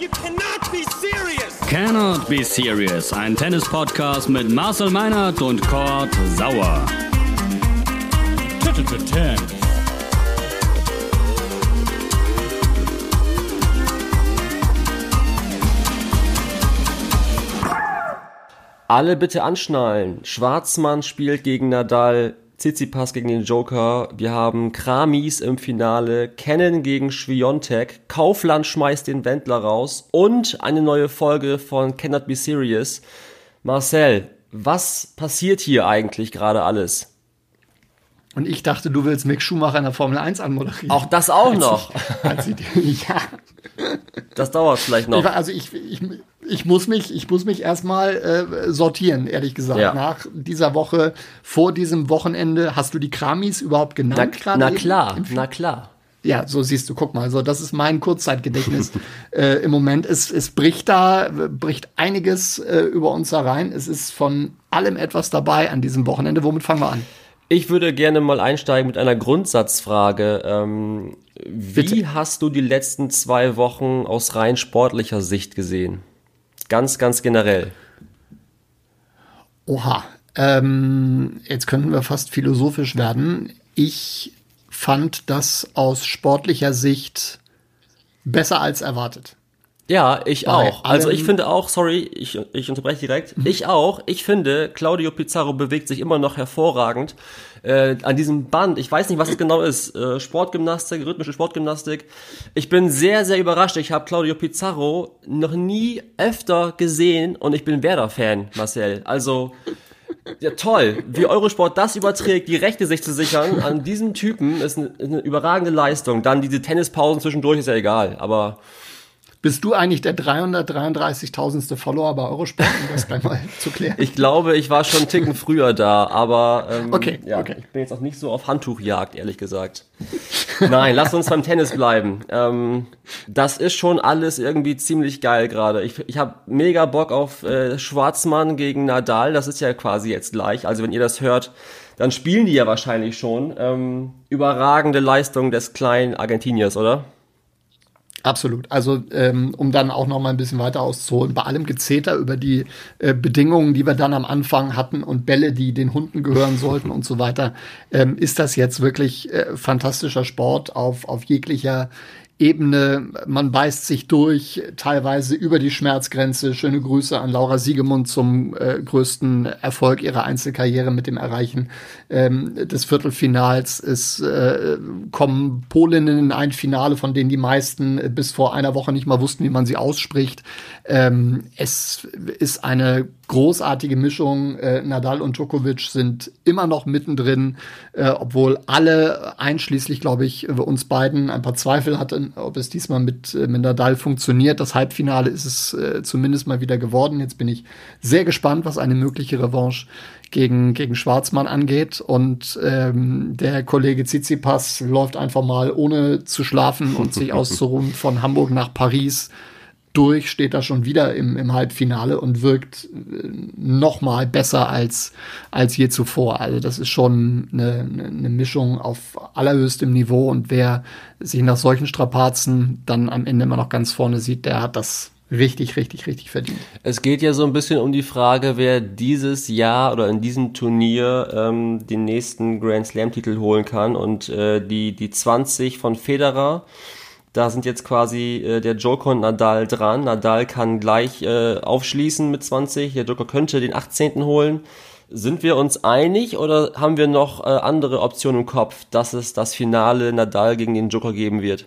You cannot be serious! Cannot Be Serious, ein Tennis-Podcast mit Marcel Meinert und Kurt Sauer. Alle bitte anschnallen. Schwarzmann spielt gegen Nadal, Tsitsipas gegen den Joker. Wir haben Kramis im Finale, Kennen gegen Schwiontek, Kaufland schmeißt den Wendler raus und eine neue Folge von Cannot Be Serious. Marcel, was passiert hier eigentlich gerade alles? Und ich dachte, du willst Mick Schumacher in der Formel 1 anmoderieren. Auch das auch noch. Als ich, als ich, ja. Das dauert vielleicht noch. Ich, also ich, ich, ich muss mich, ich muss mich erstmal äh, sortieren, ehrlich gesagt. Ja. Nach dieser Woche, vor diesem Wochenende, hast du die Kramis überhaupt Na, genannt? na eben? klar, na klar. Ja, so siehst du, guck mal, so das ist mein Kurzzeitgedächtnis äh, im Moment. Es, es bricht da, bricht einiges äh, über uns herein. Es ist von allem etwas dabei an diesem Wochenende. Womit fangen wir an? Ich würde gerne mal einsteigen mit einer Grundsatzfrage. Ähm, wie Bitte. hast du die letzten zwei Wochen aus rein sportlicher Sicht gesehen? Ganz, ganz generell. Oha, ähm, jetzt könnten wir fast philosophisch werden. Ich fand das aus sportlicher Sicht besser als erwartet. Ja, ich Bei auch. Also ich finde auch, sorry, ich, ich unterbreche direkt. Ich auch. Ich finde, Claudio Pizarro bewegt sich immer noch hervorragend. Äh, an diesem Band, ich weiß nicht, was es genau ist, äh, Sportgymnastik, rhythmische Sportgymnastik. Ich bin sehr, sehr überrascht. Ich habe Claudio Pizarro noch nie öfter gesehen und ich bin Werder-Fan, Marcel. Also, ja toll, wie Eurosport das überträgt, die Rechte sich zu sichern an diesem Typen, ist eine, ist eine überragende Leistung. Dann diese Tennispausen zwischendurch ist ja egal, aber Bist du eigentlich der 333.000. Follower bei Eurosport, um das gleich mal zu klären? Ich glaube, ich war schon einen Ticken früher da, aber ähm, Okay, ja, okay. ich bin jetzt auch nicht so auf Handtuchjagd, ehrlich gesagt. Nein, lass uns beim Tennis bleiben. Ähm, das ist schon alles irgendwie ziemlich geil gerade. Ich, ich habe mega Bock auf äh, Schwarzmann gegen Nadal. Das ist ja quasi jetzt gleich. Also wenn ihr das hört, dann spielen die ja wahrscheinlich schon. Ähm, überragende Leistung des kleinen Argentiniers, oder? Absolut. Also ähm, um dann auch noch mal ein bisschen weiter auszuholen, bei allem Gezeter über die äh, Bedingungen, die wir dann am Anfang hatten und Bälle, die den Hunden gehören sollten und so weiter, ähm, ist das jetzt wirklich äh, fantastischer Sport auf, auf jeglicher Ebene. Man beißt sich durch, teilweise über die Schmerzgrenze. Schöne Grüße an Laura Siegemund zum äh, größten Erfolg ihrer Einzelkarriere mit dem Erreichen ähm, des Viertelfinals. Es äh, kommen Polinnen in ein Finale, von denen die meisten äh, bis vor einer Woche nicht mal wussten, wie man sie ausspricht. Ähm, es ist eine großartige Mischung. Äh, Nadal und Djokovic sind immer noch mittendrin, äh, obwohl alle, einschließlich, glaube ich, uns beiden ein paar Zweifel hatten, ob es diesmal mit, äh, mit Nadal funktioniert. Das Halbfinale ist es äh, zumindest mal wieder geworden. Jetzt bin ich sehr gespannt, was eine mögliche Revanche gegen, gegen Schwarzmann angeht. Und ähm, der Kollege Tsitsipas läuft einfach mal, ohne zu schlafen und sich auszuruhen, von Hamburg nach Paris durch, steht da schon wieder im, im Halbfinale und wirkt äh, noch mal besser als, als je zuvor. Also das ist schon eine, eine Mischung auf allerhöchstem Niveau und wer sich nach solchen Strapazen dann am Ende immer noch ganz vorne sieht, der hat das richtig, richtig, richtig verdient. Es geht ja so ein bisschen um die Frage, wer dieses Jahr oder in diesem Turnier ähm, den nächsten Grand Slam-Titel holen kann. Und äh, die, die 20 von Federer, da sind jetzt quasi äh, der Joker und Nadal dran. Nadal kann gleich äh, aufschließen mit 20. Der Joker könnte den 18. holen. Sind wir uns einig oder haben wir noch äh, andere Optionen im Kopf, dass es das Finale Nadal gegen den Joker geben wird?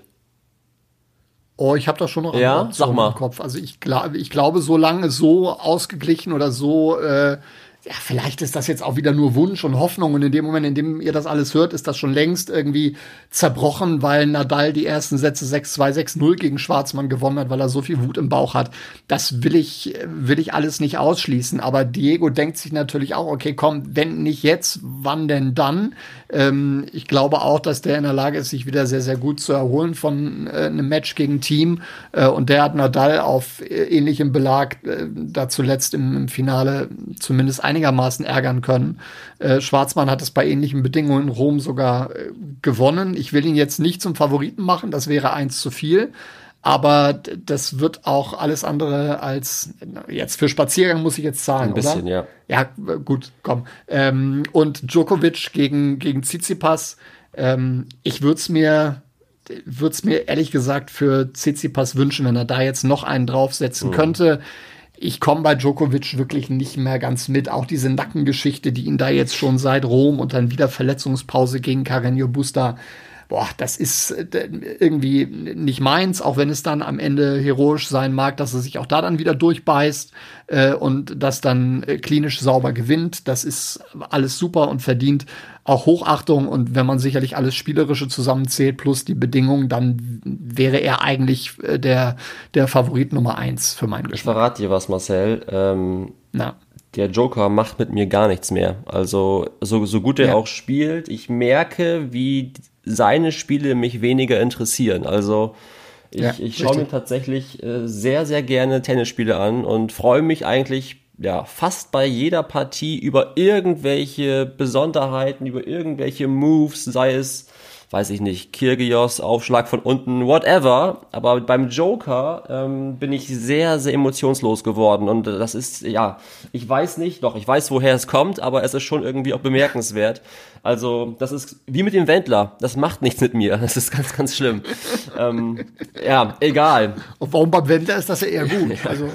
Oh, ich habe da schon noch andere Ja? Optionen Sag mal. im Kopf. Also ich glaube, ich glaube, solange so ausgeglichen oder so, äh, ja, vielleicht ist das jetzt auch wieder nur Wunsch und Hoffnung. Und in dem Moment, in dem ihr das alles hört, ist das schon längst irgendwie zerbrochen, weil Nadal die ersten Sätze 6-2, 6-0 gegen Schwarzmann gewonnen hat, weil er so viel Wut im Bauch hat. Das will ich, will ich alles nicht ausschließen. Aber Diego denkt sich natürlich auch, okay, komm, wenn nicht jetzt, wann denn dann? Ähm, ich glaube auch, dass der in der Lage ist, sich wieder sehr, sehr gut zu erholen von äh, einem Match gegen Team. Äh, und der hat Nadal auf äh, ähnlichem Belag äh, da zuletzt im, im Finale zumindest einigermaßen ärgern können. Äh, Schwarzmann hat es bei ähnlichen Bedingungen in Rom sogar äh, gewonnen. Ich will ihn jetzt nicht zum Favoriten machen, das wäre eins zu viel. aber das wird auch alles andere als jetzt für Spaziergang muss ich jetzt zahlen, Ein bisschen, oder? ja. Ja, gut, komm. Ähm, und Djokovic gegen gegen Tsitsipas, ähm, ich würde es mir würde es mir ehrlich gesagt für Tsitsipas wünschen, wenn er da jetzt noch einen draufsetzen Mhm. könnte. Ich komme bei Djokovic wirklich nicht mehr ganz mit. Auch diese Nackengeschichte, die ihn da jetzt schon seit Rom und dann wieder Verletzungspause gegen Carreño Busta. Boah, das ist äh, irgendwie nicht meins, auch wenn es dann am Ende heroisch sein mag, dass er sich auch da dann wieder durchbeißt äh, und das dann äh, klinisch sauber gewinnt. Das ist alles super und verdient auch Hochachtung. Und wenn man sicherlich alles Spielerische zusammenzählt plus die Bedingungen, dann wäre er eigentlich äh, der, der Favorit Nummer eins für meinen Ich Geschmack. verrate dir was, Marcel. Ähm, Na. der Joker macht mit mir gar nichts mehr. Also so, so gut er Ja. auch spielt, ich merke, wie seine Spiele mich weniger interessieren. Also ich, Ja, ich schaue mir tatsächlich äh, sehr, sehr gerne Tennisspiele an und freue mich eigentlich ja fast bei jeder Partie über irgendwelche Besonderheiten, über irgendwelche Moves, sei es weiß ich nicht, Kirgios, Aufschlag von unten, whatever. Aber beim Joker ähm, bin ich sehr, sehr emotionslos geworden. Und das ist, ja, ich weiß nicht, doch, ich weiß, woher es kommt, aber es ist schon irgendwie auch bemerkenswert. Also, das ist wie mit dem Wendler. Das macht nichts mit mir. Das ist ganz, ganz schlimm. ähm, ja, egal. Und warum beim Wendler ist das ja eher gut. Also,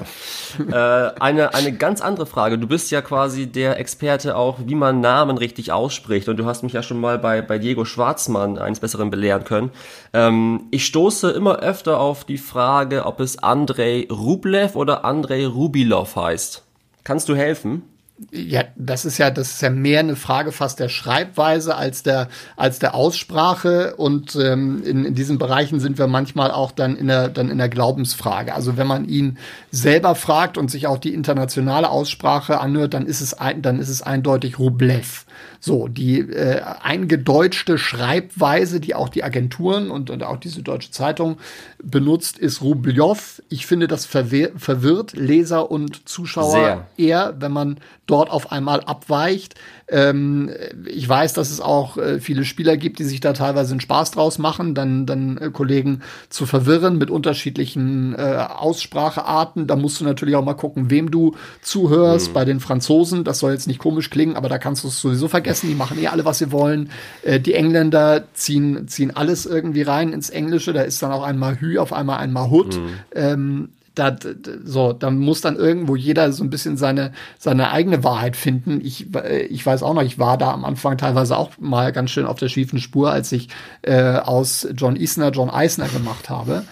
Äh, eine, eine ganz andere Frage. Du bist ja quasi der Experte auch, wie man Namen richtig ausspricht. Und du hast mich ja schon mal bei, bei Diego Schwarzmann eines Besseren belehren können. Ähm, ich stoße immer öfter auf die Frage, ob es Andrei Rublev oder Andrei Rubilov heißt. Kannst du helfen? Ja, das ist ja, das ist ja mehr eine Frage fast der Schreibweise als der, als der Aussprache. Und ähm, in, in diesen Bereichen sind wir manchmal auch dann in der, dann in der Glaubensfrage. Also wenn man ihn selber fragt und sich auch die internationale Aussprache anhört, dann ist es ein, dann ist es eindeutig Rublev. So, die äh, eingedeutschte Schreibweise, die auch die Agenturen und, und auch die Süddeutsche Zeitung benutzt, ist Rublev. Ich finde, das verwir verwirrt Leser und Zuschauer Sehr. eher, wenn man dort auf einmal abweicht. Ähm, ich weiß, dass es auch äh, viele Spieler gibt, die sich da teilweise einen Spaß draus machen, dann, dann äh, Kollegen zu verwirren mit unterschiedlichen äh, Aussprachearten. Da musst du natürlich auch mal gucken, wem du zuhörst. Bei den Franzosen, das soll jetzt nicht komisch klingen, aber da kannst du es sowieso vergessen. Die machen eh alle, was sie wollen. Äh, die Engländer ziehen, ziehen alles irgendwie rein ins Englische. Da ist dann auch einmal Hü, auf einmal einmal Hut. Ähm, da, so, da muss dann irgendwo jeder so ein bisschen seine, seine eigene Wahrheit finden. Ich, äh, ich weiß auch noch, ich war da am Anfang teilweise auch mal ganz schön auf der schiefen Spur, als ich äh, aus John Isner John Eisner gemacht habe.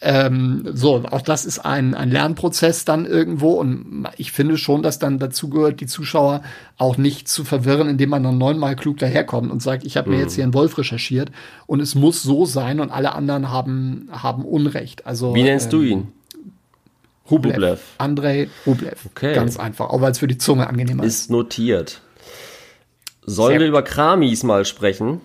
Ähm, so, auch das ist ein, ein Lernprozess dann irgendwo und ich finde schon, dass dann dazu gehört, die Zuschauer auch nicht zu verwirren, indem man dann neunmal klug daherkommt und sagt, ich habe mir jetzt hier einen Wolf recherchiert und es muss so sein und alle anderen haben, haben Unrecht. Also, Wie nennst du ihn? Rublev. Rublev. Andrei Rublev. Okay. Ganz einfach, auch weil es für die Zunge angenehmer ist. Ist notiert. Sollen Sehr wir über Kramis mal sprechen?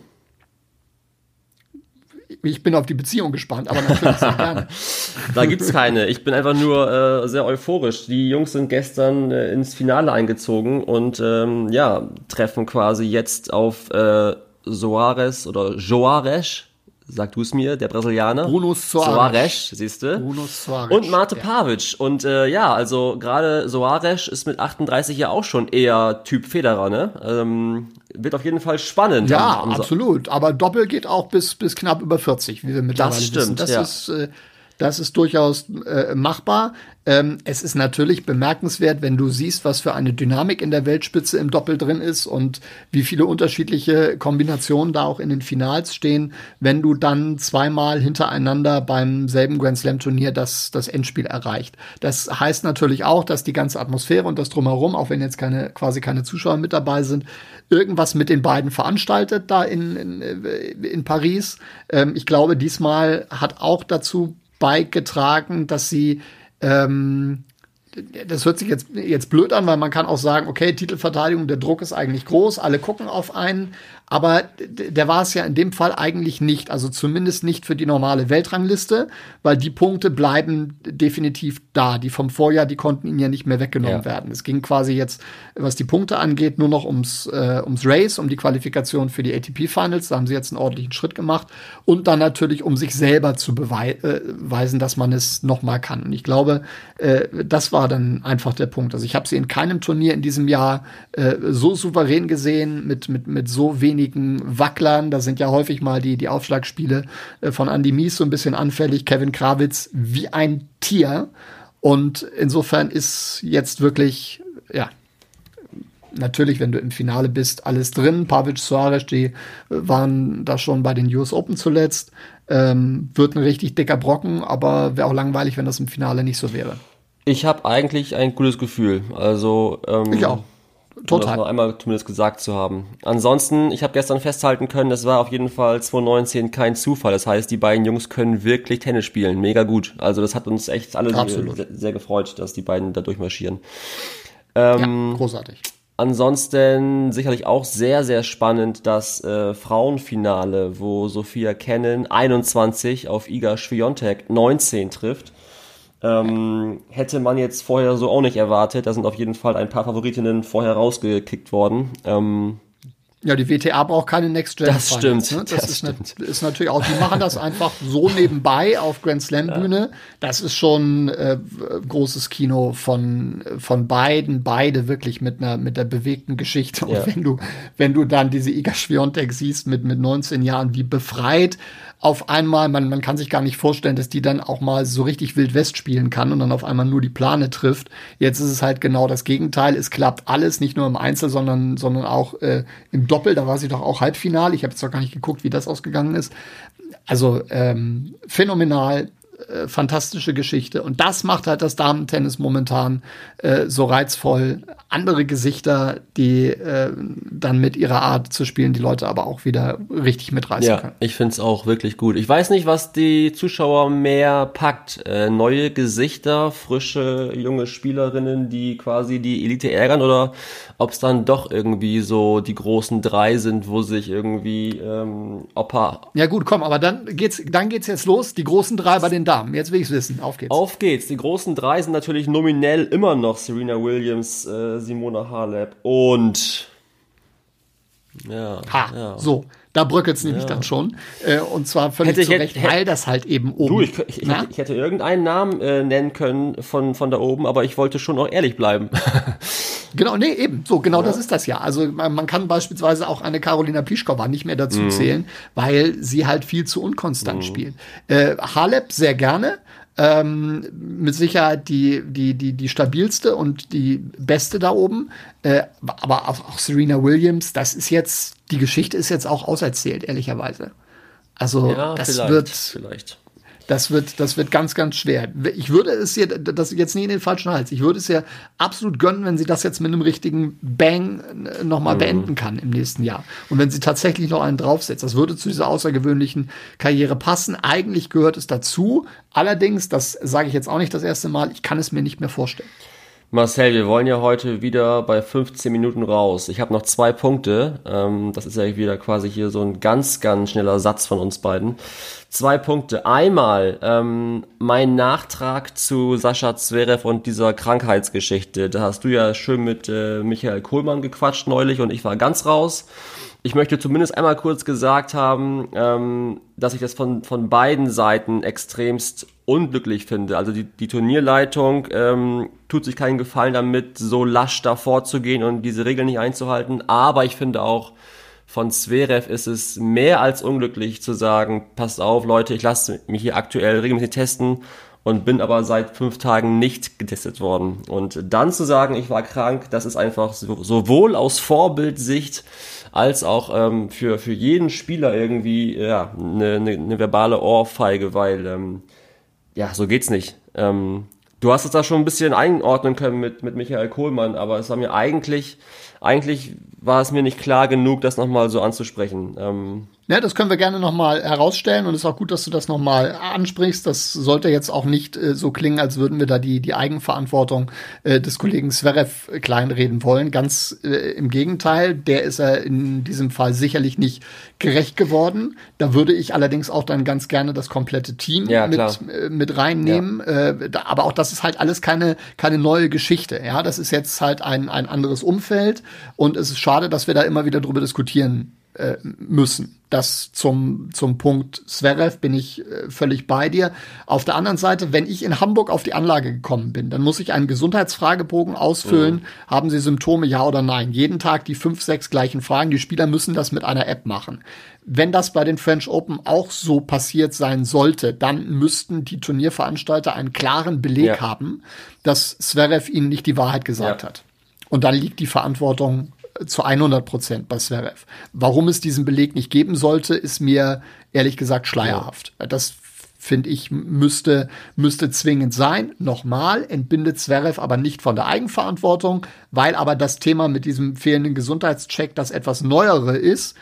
Ich bin auf die Beziehung gespannt, aber natürlich sehr gerne. Da gibt's keine. Ich bin einfach nur äh, sehr euphorisch. Die Jungs sind gestern äh, ins Finale eingezogen und ähm, ja, treffen quasi jetzt auf äh, Soares oder Joares, sag du es mir, der Brasilianer. Bruno Soares. Siehst du? Bruno Soares. Und Mate Ja. Pavic. Und äh, ja, also gerade Soares ist mit 38 ja auch schon eher Typ Federer, ne? Ähm, wird auf jeden Fall spannend. Ja, absolut. Aber Doppel geht auch bis, bis knapp über 40, wie wir mittlerweile stimmt, wissen. Das ja. ist, äh, das ist durchaus äh, machbar. Ähm, es ist natürlich bemerkenswert, wenn du siehst, was für eine Dynamik in der Weltspitze im Doppel drin ist und wie viele unterschiedliche Kombinationen da auch in den Finals stehen, wenn du dann zweimal hintereinander beim selben Grand Slam Turnier das, das Endspiel erreicht. Das heißt natürlich auch, dass die ganze Atmosphäre und das drumherum, auch wenn jetzt keine, quasi keine Zuschauer mit dabei sind, irgendwas mit den beiden veranstaltet da in, in, in Paris. Ähm, ich glaube, diesmal hat auch dazu beigetragen, dass sie ähm, das hört sich jetzt, jetzt blöd an, weil man kann auch sagen, okay, Titelverteidigung, der Druck ist eigentlich groß, alle gucken auf einen, aber der war es ja in dem Fall eigentlich nicht. Also zumindest nicht für die normale Weltrangliste, weil die Punkte bleiben definitiv da. Die vom Vorjahr, die konnten ihnen ja nicht mehr weggenommen ja. werden. Es ging quasi jetzt, was die Punkte angeht, nur noch ums, äh, ums Race, um die Qualifikation für die ATP Finals. Da haben sie jetzt einen ordentlichen Schritt gemacht. Und dann natürlich, um sich selber zu beweisen, äh, dass man es nochmal kann. Und ich glaube, äh, das war dann einfach der Punkt. Also ich habe sie in keinem Turnier in diesem Jahr äh, so souverän gesehen, mit, mit, mit so wenigen Wacklern. Da sind ja häufig mal die, die Aufschlagspiele äh, von Andy Mies so ein bisschen anfällig. Kevin Krawitz wie ein Tier. Und insofern ist jetzt wirklich, ja, natürlich, wenn du im Finale bist, alles drin. Pavic, Suarez, die äh, waren da schon bei den US Open zuletzt. Ähm, wird ein richtig dicker Brocken, aber wäre auch langweilig, wenn das im Finale nicht so wäre. Ich habe eigentlich ein gutes Gefühl. Also ähm, ich auch. Total. Um das noch einmal zumindest gesagt zu haben. Ansonsten, ich habe gestern festhalten können, es war auf jeden Fall 2019 kein Zufall. Das heißt, die beiden Jungs können wirklich Tennis spielen. Mega gut. Also das hat uns echt alle sehr, sehr, gefreut, dass die beiden da durchmarschieren. Ähm, ja, großartig. Ansonsten sicherlich auch sehr, sehr spannend das äh, Frauenfinale, wo Sophia Kennen 21 auf Iga Swiatek 19 trifft. Ähm, hätte man jetzt vorher so auch nicht erwartet. Da sind auf jeden Fall ein paar Favoritinnen vorher rausgekickt worden. Ähm, ja, die WTA braucht keine Next Gen. Das stimmt. Ne? Das, das ist, stimmt. Ne, ist, natürlich auch, die machen das einfach so nebenbei auf Grand Slam Bühne. Ja. Das ist schon äh, großes Kino von von beiden, beide wirklich mit einer mit der bewegten Geschichte. Und ja. wenn du wenn du dann diese Iga Swiatek siehst mit mit 19 Jahren, wie befreit auf einmal, man, man kann sich gar nicht vorstellen, dass die dann auch mal so richtig Wild West spielen kann und dann auf einmal nur die Plane trifft. Jetzt ist es halt genau das Gegenteil. Es klappt alles, nicht nur im Einzel, sondern, sondern auch äh, im Doppel. Da war sie doch auch Halbfinale. Ich habe jetzt doch gar nicht geguckt, wie das ausgegangen ist. Also ähm, phänomenal äh, fantastische Geschichte. Und das macht halt das Damentennis momentan äh, so reizvoll. Andere Gesichter, die äh, dann mit ihrer Art zu spielen, die Leute aber auch wieder richtig mitreißen ja, können. Ich finde es auch wirklich gut. Ich weiß nicht, was die Zuschauer mehr packt. Äh, neue Gesichter, frische, junge Spielerinnen, die quasi die Elite ärgern oder ob es dann doch irgendwie so die großen drei sind, wo sich irgendwie ähm, Opa. Ja gut, komm, aber dann geht's, dann geht's jetzt los. Die großen drei bei den Damen. Jetzt will ich's wissen. Auf geht's. Auf geht's. Die großen drei sind natürlich nominell immer noch Serena Williams, äh, Simona Halep und ja, ha, ja. so. Da bröckelt es nämlich ja. dann schon. Äh, und zwar völlig hätte, zu Recht, hätte, weil das halt eben oben. Du, ich, ich, ich, ich hätte irgendeinen Namen äh, nennen können von, von da oben, aber ich wollte schon auch ehrlich bleiben. genau, nee, eben. So, genau ja. das ist das ja. Also man, man, kann beispielsweise auch eine Carolina Pischkova nicht mehr dazu mhm. zählen, weil sie halt viel zu unkonstant mhm. spielt. Äh, Halep sehr gerne ähm, mit Sicherheit die, die, die, die stabilste und die beste da oben. Äh, aber auch, auch Serena Williams, das ist jetzt, die Geschichte ist jetzt auch auserzählt, ehrlicherweise. Also ja, das wird. Vielleicht. Das wird, das wird ganz, ganz schwer. Ich würde es ihr, das jetzt nie in den falschen Hals. Ich würde es ihr absolut gönnen, wenn sie das jetzt mit einem richtigen Bang nochmal mhm. beenden kann im nächsten Jahr. Und wenn sie tatsächlich noch einen draufsetzt. Das würde zu dieser außergewöhnlichen Karriere passen. Eigentlich gehört es dazu. Allerdings, das sage ich jetzt auch nicht das erste Mal, ich kann es mir nicht mehr vorstellen. Marcel, wir wollen ja heute wieder bei 15 Minuten raus. Ich habe noch zwei Punkte. Ähm, das ist ja wieder quasi hier so ein ganz, ganz schneller Satz von uns beiden. Zwei Punkte. Einmal ähm, mein Nachtrag zu Sascha Zverev und dieser Krankheitsgeschichte. Da hast du ja schön mit äh, Michael Kohlmann gequatscht neulich und ich war ganz raus. Ich möchte zumindest einmal kurz gesagt haben, ähm, dass ich das von, von beiden Seiten extremst unglücklich finde. Also die, die Turnierleitung ähm, tut sich keinen Gefallen damit, so lasch davor zu gehen und diese Regeln nicht einzuhalten. Aber ich finde auch, von Zverev ist es mehr als unglücklich zu sagen, passt auf Leute, ich lasse mich hier aktuell regelmäßig testen und bin aber seit fünf Tagen nicht getestet worden. Und dann zu sagen, ich war krank, das ist einfach so, sowohl aus Vorbildsicht als auch ähm, für, für jeden Spieler irgendwie ja, eine, eine, eine verbale Ohrfeige, weil ähm, ja, so geht's nicht. Ähm, du hast es da schon ein bisschen einordnen können mit, mit Michael Kohlmann, aber es war mir eigentlich, eigentlich war es mir nicht klar genug, das nochmal so anzusprechen. Ähm, Ja, das können wir gerne nochmal herausstellen und es ist auch gut, dass du das nochmal ansprichst. Das sollte jetzt auch nicht äh, so klingen, als würden wir da die, die Eigenverantwortung äh, des Kollegen Zverev kleinreden wollen. Ganz äh, im Gegenteil, der ist er in diesem Fall sicherlich nicht gerecht geworden. Da würde ich allerdings auch dann ganz gerne das komplette Team Ja, mit, äh, mit reinnehmen. Äh, da, aber auch das ist halt alles keine, keine neue Geschichte. Ja, das ist jetzt halt ein, ein anderes Umfeld und es ist schade, dass wir da immer wieder drüber diskutieren äh, müssen. Das zum, zum Punkt Zverev bin ich äh, völlig bei dir. Auf der anderen Seite, wenn ich in Hamburg auf die Anlage gekommen bin, dann muss ich einen Gesundheitsfragebogen ausfüllen. Haben Sie Symptome, ja oder nein? Jeden Tag die fünf, sechs gleichen Fragen. Die Spieler müssen das mit einer App machen. Wenn das bei den French Open auch so passiert sein sollte, dann müssten die Turnierveranstalter einen klaren Beleg Ja. haben, dass Zverev ihnen nicht die Wahrheit gesagt Ja. hat. Und dann liegt die Verantwortung zu 100 Prozent bei Zverev. Warum es diesen Beleg nicht geben sollte, ist mir ehrlich gesagt schleierhaft. Das finde ich müsste müsste zwingend sein. Nochmal entbindet Zverev aber nicht von der Eigenverantwortung, weil aber das Thema mit diesem fehlenden Gesundheitscheck das etwas neuere ist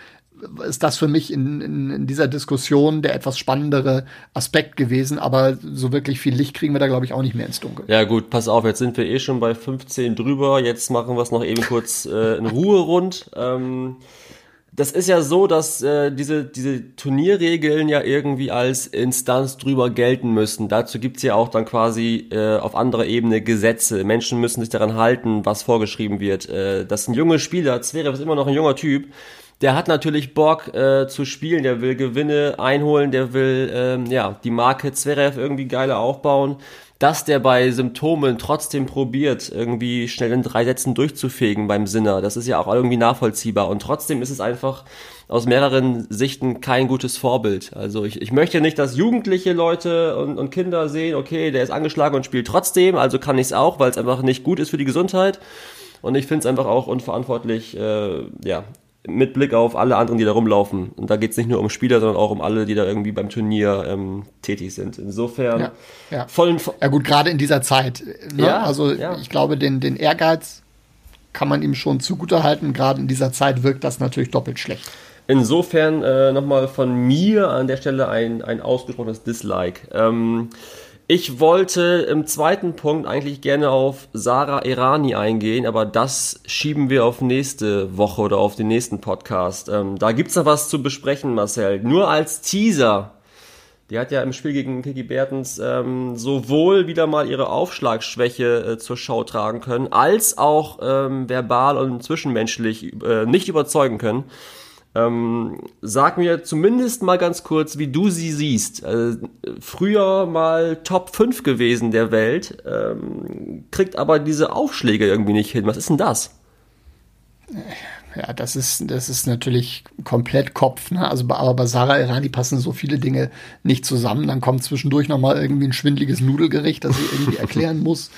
ist das für mich in, in, in dieser Diskussion der etwas spannendere Aspekt gewesen. Aber so wirklich viel Licht kriegen wir da, glaube ich, auch nicht mehr ins Dunkel. Ja gut, pass auf, jetzt sind wir eh schon bei 15 drüber. Jetzt machen wir es noch eben kurz äh, in Ruhe rund. Ähm, das ist ja so, dass äh, diese, diese Turnierregeln ja irgendwie als Instanz drüber gelten müssen. Dazu gibt's ja auch dann quasi äh, auf anderer Ebene Gesetze. Menschen müssen sich daran halten, was vorgeschrieben wird. Äh, das sind junge Spieler, Zverev ist immer noch ein junger Typ. Der hat natürlich Bock äh, zu spielen, der will Gewinne einholen, der will ähm, ja die Marke Zverev irgendwie geiler aufbauen dass der bei Symptomen trotzdem probiert, irgendwie schnell in drei Sätzen durchzufegen beim Sinner. Das ist ja auch irgendwie nachvollziehbar. Und trotzdem ist es einfach aus mehreren Sichten kein gutes Vorbild. Also ich, ich möchte nicht, dass jugendliche Leute und, und Kinder sehen, okay, der ist angeschlagen und spielt trotzdem, also kann ich es auch, weil es einfach nicht gut ist für die Gesundheit. Und ich finde es einfach auch unverantwortlich, äh, ja, mit Blick auf alle anderen, die da rumlaufen. Und da geht es nicht nur um Spieler, sondern auch um alle, die da irgendwie beim Turnier ähm, tätig sind. Insofern Ja, ja. vollen Ja gut, gerade in dieser Zeit. Ne? Ja, also ja. ich glaube, den, den Ehrgeiz kann man ihm schon zugutehalten. Gerade in dieser Zeit wirkt das natürlich doppelt schlecht. Insofern äh, nochmal von mir an der Stelle ein, ein ausgesprochenes Dislike. Ähm, ich wollte im zweiten Punkt eigentlich gerne auf Sarah Irani eingehen, aber das schieben wir auf nächste Woche oder auf den nächsten Podcast. Ähm, da gibt's noch was zu besprechen, Marcel. Nur als Teaser. Die hat ja im Spiel gegen Kiki Bertens ähm, sowohl wieder mal ihre Aufschlagschwäche äh, zur Schau tragen können, als auch ähm, verbal und zwischenmenschlich äh, nicht überzeugen können. Ähm, sag mir zumindest mal ganz kurz, wie du sie siehst. Äh, früher mal Top 5 gewesen der Welt, ähm, kriegt aber diese Aufschläge irgendwie nicht hin. Was ist denn das? Ja, das ist, das ist natürlich komplett Kopf. Ne? Also, aber bei Sarah Irani passen so viele Dinge nicht zusammen. Dann kommt zwischendurch noch mal irgendwie ein schwindeliges Nudelgericht, das sie irgendwie erklären muss.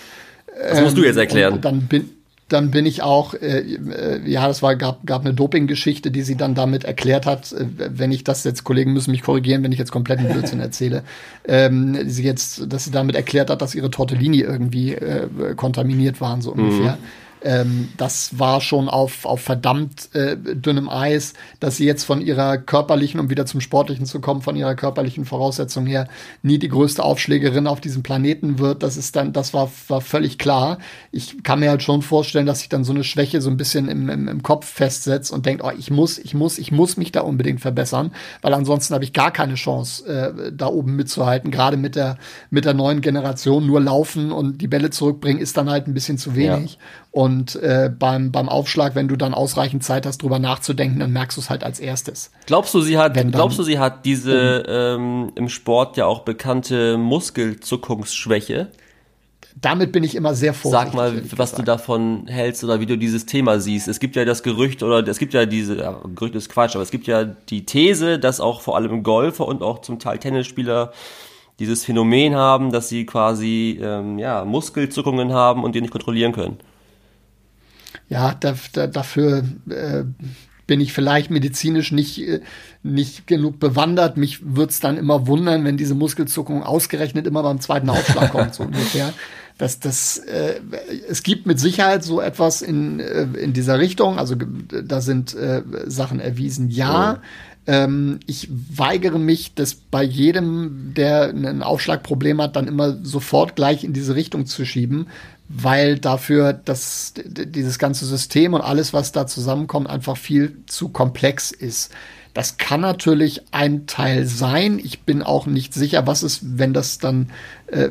Das musst du jetzt erklären. Und dann bin, dann bin ich auch, äh, äh, ja, das war, gab, gab eine Doping-Geschichte, die sie dann damit erklärt hat, äh, wenn ich das jetzt, Kollegen müssen mich korrigieren, wenn ich jetzt kompletten Blödsinn erzähle, ähm, sie jetzt, dass sie damit erklärt hat, dass ihre Tortellini irgendwie äh, kontaminiert waren, so ungefähr. Ähm, das war schon auf, auf verdammt äh, dünnem Eis, dass sie jetzt von ihrer körperlichen, um wieder zum Sportlichen zu kommen, von ihrer körperlichen Voraussetzung her nie die größte Aufschlägerin auf diesem Planeten wird. Das ist dann, das war, war völlig klar. Ich kann mir halt schon vorstellen, dass sich dann so eine Schwäche so ein bisschen im, im, im Kopf festsetzt und denkt, oh, ich muss, ich muss, ich muss mich da unbedingt verbessern, weil ansonsten habe ich gar keine Chance, äh, da oben mitzuhalten. Gerade mit der, mit der neuen Generation nur laufen und die Bälle zurückbringen ist dann halt ein bisschen zu wenig. Und äh, beim, beim Aufschlag, wenn du dann ausreichend Zeit hast, drüber nachzudenken, dann merkst du es halt als erstes. Glaubst du, sie hat, dann- glaubst du, sie hat diese ähm, im Sport ja auch bekannte Muskelzuckungsschwäche? Damit bin ich immer sehr vorsichtig. Sag mal, was du davon hältst oder wie du dieses Thema siehst. Es gibt ja das Gerücht oder es gibt ja diese, ja, Gerücht ist Quatsch, aber es gibt ja die These, dass auch vor allem Golfer und auch zum Teil Tennisspieler dieses Phänomen haben, dass sie quasi ähm, ja, Muskelzuckungen haben und die nicht kontrollieren können. Ja, da, da, dafür äh, bin ich vielleicht medizinisch nicht, äh, nicht genug bewandert. Mich wird's dann immer wundern, wenn diese Muskelzuckung ausgerechnet immer beim zweiten Aufschlag kommt, so ungefähr. Das, das, äh, es gibt mit Sicherheit so etwas in, äh, in dieser Richtung. Also da sind äh, Sachen erwiesen, ja. Ähm, ich weigere mich, das bei jedem, der ein Aufschlagproblem hat, dann immer sofort gleich in diese Richtung zu schieben, weil dafür das, dieses ganze System und alles, was da zusammenkommt, einfach viel zu komplex ist. Das kann natürlich ein Teil sein. Ich bin auch nicht sicher, was es, wenn das dann äh,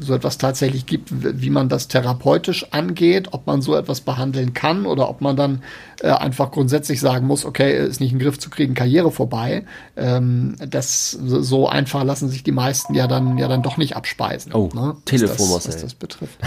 so etwas tatsächlich gibt, wie man das therapeutisch angeht, ob man so etwas behandeln kann oder ob man dann äh, einfach grundsätzlich sagen muss, okay, ist nicht in den Griff zu kriegen, Karriere vorbei. Ähm, das so einfach lassen sich die meisten ja dann ja dann doch nicht abspeisen. Oh, ne? Telefon, was das, was das betrifft.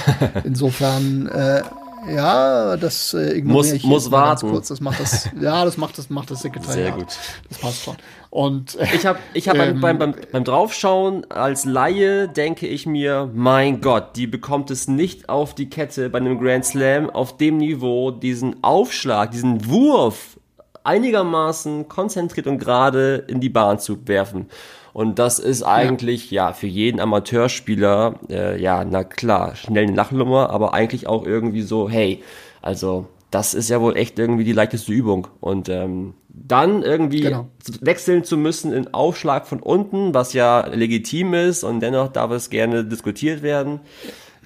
Insofern äh, ja, das äh, ignoriere muss, ich muss warten. kurz. Das macht das, ja, das macht das, macht das Sekretariat. Sehr gut. Das passt schon. Und äh, ich habe, ich habe ähm, beim, beim, beim Draufschauen als Laie denke ich mir, mein Gott, die bekommt es nicht auf die Kette bei einem Grand Slam auf dem Niveau, diesen Aufschlag, diesen Wurf einigermaßen konzentriert und gerade in die Bahn zu werfen. Und das ist eigentlich ja, ja für jeden Amateurspieler äh, ja na klar schnell eine Lachnummer, aber eigentlich auch irgendwie so hey, also das ist ja wohl echt irgendwie die leichteste Übung und ähm, dann irgendwie genau. wechseln zu müssen in Aufschlag von unten, was ja legitim ist und dennoch darf es gerne diskutiert werden.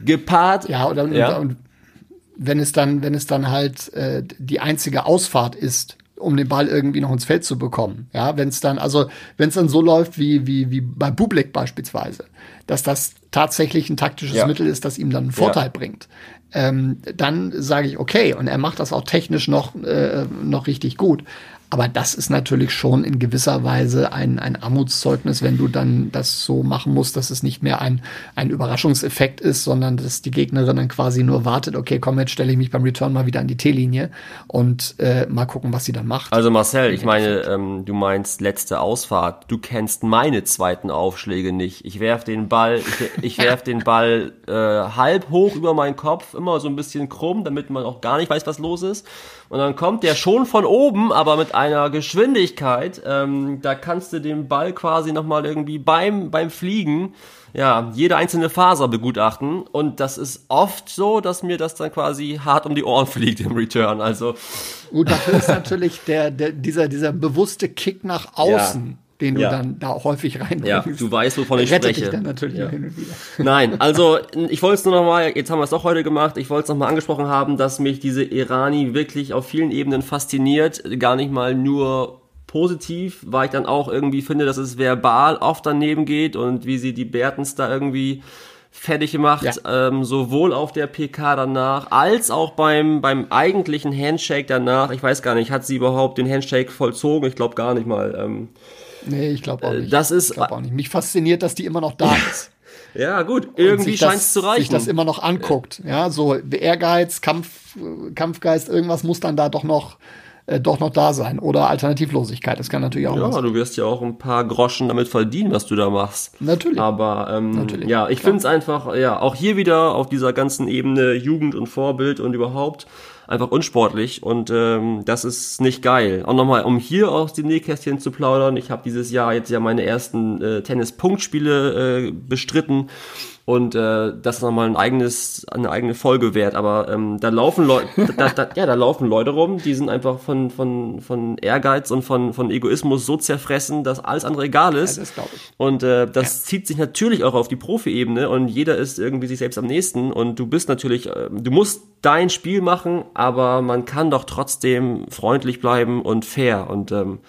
Gepaart. Ja, oder, ja. und wenn es dann, wenn es dann halt äh, die einzige Ausfahrt ist, um den Ball irgendwie noch ins Feld zu bekommen. Ja, wenn es dann, also wenn es dann so läuft wie, wie, wie bei Bublik beispielsweise, dass das tatsächlich ein taktisches ja. Mittel ist, das ihm dann einen Vorteil ja. bringt, ähm, dann sage ich, okay, und er macht das auch technisch noch, äh, noch richtig gut. Aber das ist natürlich schon in gewisser Weise ein, ein Armutszeugnis, wenn du dann das so machen musst, dass es nicht mehr ein, ein Überraschungseffekt ist, sondern dass die Gegnerin dann quasi nur wartet, okay, komm, jetzt stelle ich mich beim Return mal wieder an die T-Linie und äh, mal gucken, was sie dann macht. Also Marcel, ich meine, ähm, du meinst letzte Ausfahrt. Du kennst meine zweiten Aufschläge nicht. Ich werf den Ball, ich, ich werf den Ball äh, halb hoch über meinen Kopf, immer so ein bisschen krumm, damit man auch gar nicht weiß, was los ist. Und dann kommt der schon von oben, aber mit einer Geschwindigkeit, ähm, da kannst du den Ball quasi nochmal irgendwie beim, beim Fliegen, ja, jede einzelne Faser begutachten. Und das ist oft so, dass mir das dann quasi hart um die Ohren fliegt im Return. Also. Gut, dafür ist natürlich der, der, dieser, dieser bewusste Kick nach außen. Ja den du ja. dann da häufig reinbringst. Ja, du weißt, wovon ich spreche. Dich dann natürlich ja. hin und wieder. Nein, also ich wollte es nur noch mal, jetzt haben wir es doch heute gemacht, ich wollte es noch mal angesprochen haben, dass mich diese Irani wirklich auf vielen Ebenen fasziniert, gar nicht mal nur positiv, weil ich dann auch irgendwie finde, dass es verbal oft daneben geht und wie sie die Bertens da irgendwie fertig gemacht, ja. ähm, sowohl auf der PK danach als auch beim beim eigentlichen Handshake danach. Ich weiß gar nicht, hat sie überhaupt den Handshake vollzogen? Ich glaube gar nicht mal. Ähm, Nee, ich glaube auch äh, nicht. Das ist, ich auch nicht. Mich fasziniert, dass die immer noch da ist. ja, gut, irgendwie scheint es zu reichen. Sich das immer noch anguckt. Ja, so Ehrgeiz, Kampf, Kampfgeist, irgendwas muss dann da doch noch äh, doch noch da sein. Oder Alternativlosigkeit, das kann natürlich auch Ja, du wirst ja auch ein paar Groschen damit verdienen, was du da machst. Natürlich. Aber ähm, Natürlich. ja, ich finde es einfach, ja, auch hier wieder auf dieser ganzen Ebene Jugend und Vorbild und überhaupt einfach unsportlich und ähm, das ist nicht geil. Und nochmal, um hier aus dem Nähkästchen zu plaudern, ich habe dieses Jahr jetzt ja meine ersten äh, Tennis-Punktspiele äh, bestritten und äh, das ist nochmal ein eigenes, eine eigene Folge wert. Aber ähm, da laufen Leute, da, da, ja, da laufen Leute rum, die sind einfach von von von Ehrgeiz und von von Egoismus so zerfressen, dass alles andere egal ist. Ja, das glaube ich. Und äh, das ja. zieht sich natürlich auch auf die Profi-Ebene und jeder ist irgendwie sich selbst am nächsten und du bist natürlich, äh, du musst dein Spiel machen, aber man kann doch trotzdem freundlich bleiben und fair und ähm,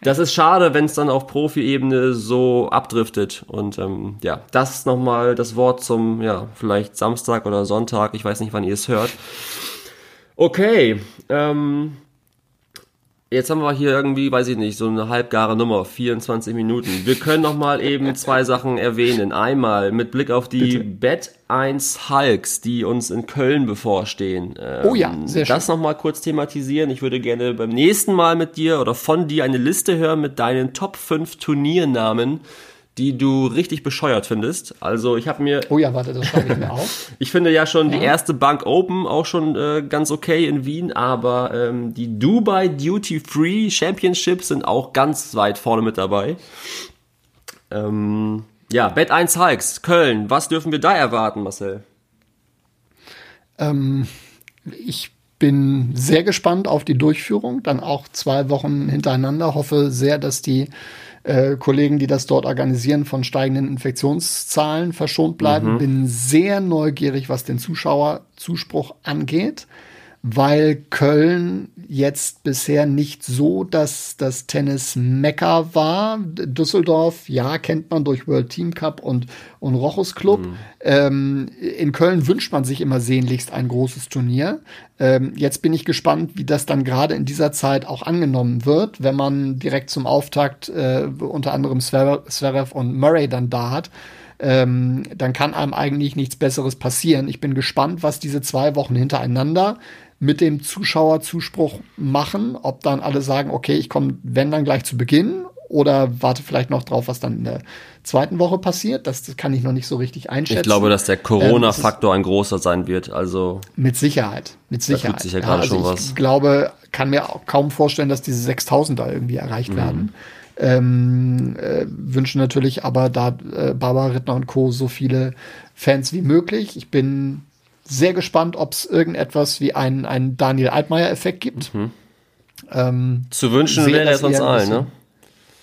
das ist schade, wenn es dann auf Profi-Ebene so abdriftet. Und ähm, ja, das nochmal das Wort zum, ja, vielleicht Samstag oder Sonntag. Ich weiß nicht, wann ihr es hört. Okay, ähm, Jetzt haben wir hier irgendwie, weiß ich nicht, so eine halbgare Nummer, 24 Minuten. Wir können noch mal eben zwei Sachen erwähnen. Einmal mit Blick auf die Bet 1 Hulks, die uns in Köln bevorstehen. Ähm, oh ja, sehr schön. Das noch mal kurz thematisieren. Ich würde gerne beim nächsten Mal mit dir oder von dir eine Liste hören mit deinen Top 5 Turniernamen die du richtig bescheuert findest. Also ich habe mir. Oh ja, warte, das schreibe ich mir auf. ich finde ja schon ja. die erste Bank Open auch schon äh, ganz okay in Wien, aber ähm, die Dubai Duty Free Championships sind auch ganz weit vorne mit dabei. Ähm, ja, Bet 1 Hikes, Köln. Was dürfen wir da erwarten, Marcel? Ähm, ich bin sehr gespannt auf die Durchführung, dann auch zwei Wochen hintereinander. Hoffe sehr, dass die äh, Kollegen, die das dort organisieren, von steigenden Infektionszahlen verschont bleiben. Mhm. Bin sehr neugierig, was den Zuschauerzuspruch angeht weil Köln jetzt bisher nicht so dass das Tennis-Mecker war. Düsseldorf, ja, kennt man durch World Team Cup und, und Rochus Club. Mhm. Ähm, in Köln wünscht man sich immer sehnlichst ein großes Turnier. Ähm, jetzt bin ich gespannt, wie das dann gerade in dieser Zeit auch angenommen wird, wenn man direkt zum Auftakt äh, unter anderem Zverev und Murray dann da hat. Ähm, dann kann einem eigentlich nichts Besseres passieren. Ich bin gespannt, was diese zwei Wochen hintereinander mit dem Zuschauerzuspruch machen, ob dann alle sagen, okay, ich komme, wenn dann gleich zu Beginn oder warte vielleicht noch drauf, was dann in der zweiten Woche passiert. Das, das kann ich noch nicht so richtig einschätzen. Ich glaube, dass der Corona-Faktor ähm, ein großer sein wird. Also mit Sicherheit, mit Sicherheit. Da tut sich ja gerade ja, also schon ich was. Ich glaube, kann mir auch kaum vorstellen, dass diese 6000 da irgendwie erreicht mhm. werden. Ähm, äh, wünschen natürlich aber da äh, Barbara Rittner und Co. so viele Fans wie möglich. Ich bin sehr gespannt, ob es irgendetwas wie einen, einen Daniel Altmaier-Effekt gibt. Mhm. Ähm, Zu wünschen wäre es uns allen, ne?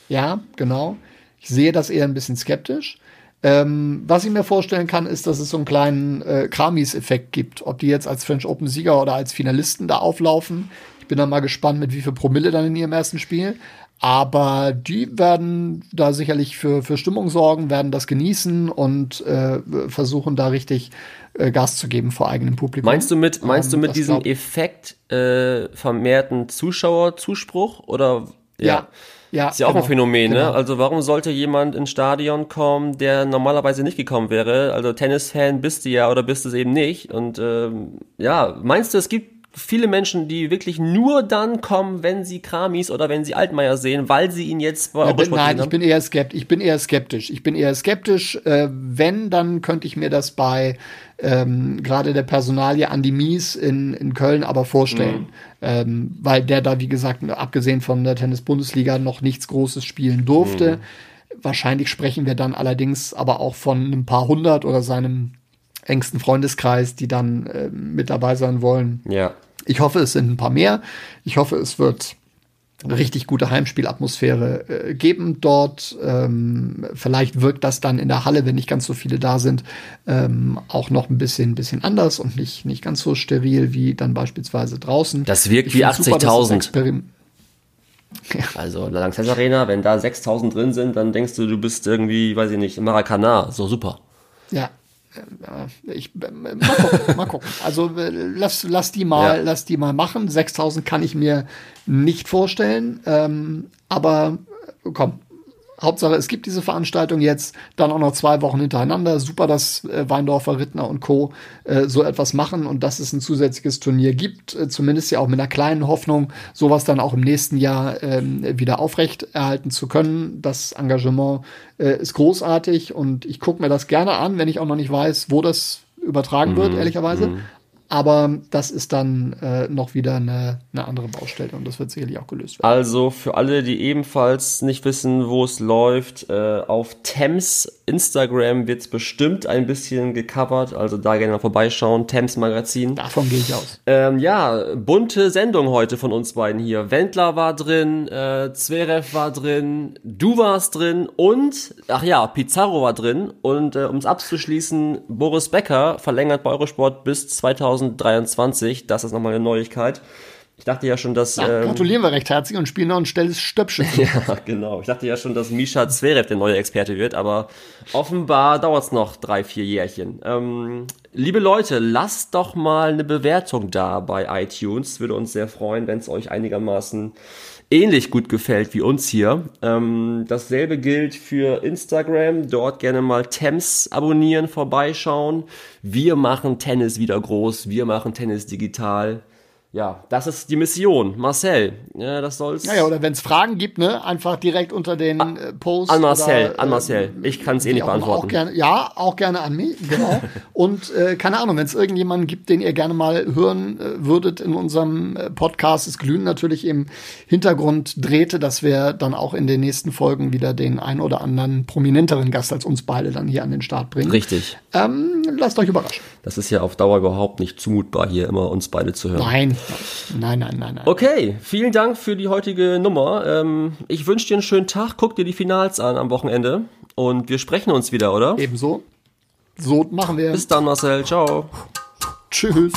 Ja, genau. Ich sehe das eher ein bisschen skeptisch. Ähm, was ich mir vorstellen kann, ist, dass es so einen kleinen äh, Kramis-Effekt gibt. Ob die jetzt als French Open-Sieger oder als Finalisten da auflaufen. Ich bin dann mal gespannt, mit wie viel Promille dann in ihrem ersten Spiel. Aber die werden da sicherlich für, für Stimmung sorgen, werden das genießen und äh, versuchen da richtig äh, Gas zu geben vor eigenem Publikum. Meinst du mit, meinst du mit ähm, diesem Effekt äh, vermehrten Zuschauerzuspruch oder ja? ja. Ja, ist ja genau, auch ein genau. Phänomen, ne? genau. ne? Also warum sollte jemand ins Stadion kommen, der normalerweise nicht gekommen wäre? Also Tennisfan bist du ja oder bist du es eben nicht. Und ähm, ja, meinst du, es gibt viele Menschen, die wirklich nur dann kommen, wenn sie Kramis oder wenn sie Altmaier sehen, weil sie ihn jetzt bei bin, Nein, ich bin eher skeptisch. Ich bin eher skeptisch. Ich bin eher skeptisch. Äh, wenn, dann könnte ich mir das bei ähm, gerade der Personalie Andy Mies in, in Köln aber vorstellen. Mhm. Ähm, weil der da, wie gesagt, abgesehen von der Tennis-Bundesliga noch nichts Großes spielen durfte. Mhm. Wahrscheinlich sprechen wir dann allerdings aber auch von ein paar hundert oder seinem engsten Freundeskreis, die dann äh, mit dabei sein wollen. Ja. Ich hoffe, es sind ein paar mehr. Ich hoffe, es wird richtig gute Heimspielatmosphäre äh, geben dort. Ähm, vielleicht wirkt das dann in der Halle, wenn nicht ganz so viele da sind, ähm, auch noch ein bisschen, bisschen anders und nicht, nicht ganz so steril wie dann beispielsweise draußen. Das wirkt ich wie 80.000. Ja. Also la Lanxess Arena, wenn da 6000 drin sind, dann denkst du, du bist irgendwie, weiß ich nicht, im Maracanã. So super. Ja, ich, äh, mal gucken, mal gucken. Also äh, lass, lass die mal, ja. lass die mal machen. 6000 kann ich mir nicht vorstellen. Ähm, aber komm, Hauptsache, es gibt diese Veranstaltung jetzt, dann auch noch zwei Wochen hintereinander. Super, dass äh, Weindorfer, Rittner und Co. Äh, so etwas machen und dass es ein zusätzliches Turnier gibt. Äh, zumindest ja auch mit einer kleinen Hoffnung, sowas dann auch im nächsten Jahr ähm, wieder aufrecht erhalten zu können. Das Engagement äh, ist großartig und ich gucke mir das gerne an, wenn ich auch noch nicht weiß, wo das übertragen mhm. wird, ehrlicherweise. Mhm. Aber das ist dann äh, noch wieder eine, eine andere Baustelle und das wird sicherlich auch gelöst werden. Also für alle, die ebenfalls nicht wissen, wo es läuft, äh, auf Thames Instagram wird es bestimmt ein bisschen gecovert, also da gerne mal vorbeischauen, Thames Magazin. Davon gehe ich aus. Ähm, ja, bunte Sendung heute von uns beiden hier. Wendler war drin, äh, Zverev war drin, du warst drin und, ach ja, Pizarro war drin und äh, um es abzuschließen, Boris Becker verlängert bei Eurosport bis 2023, das ist nochmal eine Neuigkeit. Ich dachte ja schon, dass. Ja, ähm, gratulieren wir recht herzlich und spielen noch ein schnelles Stöpsel. ja, genau. Ich dachte ja schon, dass Misha Zverev der neue Experte wird, aber offenbar dauert es noch drei, vier Jährchen. Ähm, liebe Leute, lasst doch mal eine Bewertung da bei iTunes. Würde uns sehr freuen, wenn es euch einigermaßen ähnlich gut gefällt wie uns hier. Ähm, dasselbe gilt für Instagram. Dort gerne mal Thames abonnieren, vorbeischauen. Wir machen Tennis wieder groß. Wir machen Tennis digital ja, das ist die Mission. Marcel, ja, das soll's. Naja, oder wenn es Fragen gibt, ne, einfach direkt unter den äh, Posts. An Marcel, oder, an Marcel. Äh, ich kann es eh nicht beantworten. Auch gerne, ja, auch gerne an mich, genau. Und äh, keine Ahnung, wenn es irgendjemanden gibt, den ihr gerne mal hören äh, würdet in unserem äh, Podcast, es glühen natürlich im Hintergrund drehte, dass wir dann auch in den nächsten Folgen wieder den ein oder anderen prominenteren Gast als uns beide dann hier an den Start bringen. Richtig. Ähm, lasst euch überraschen. Das ist ja auf Dauer überhaupt nicht zumutbar, hier immer uns beide zu hören. Nein, nein, nein, nein, nein. Okay, vielen Dank für die heutige Nummer. Ähm, ich wünsche dir einen schönen Tag. Guck dir die Finals an am Wochenende. Und wir sprechen uns wieder, oder? Ebenso. So machen wir. Bis dann, Marcel. Ciao. Tschüss.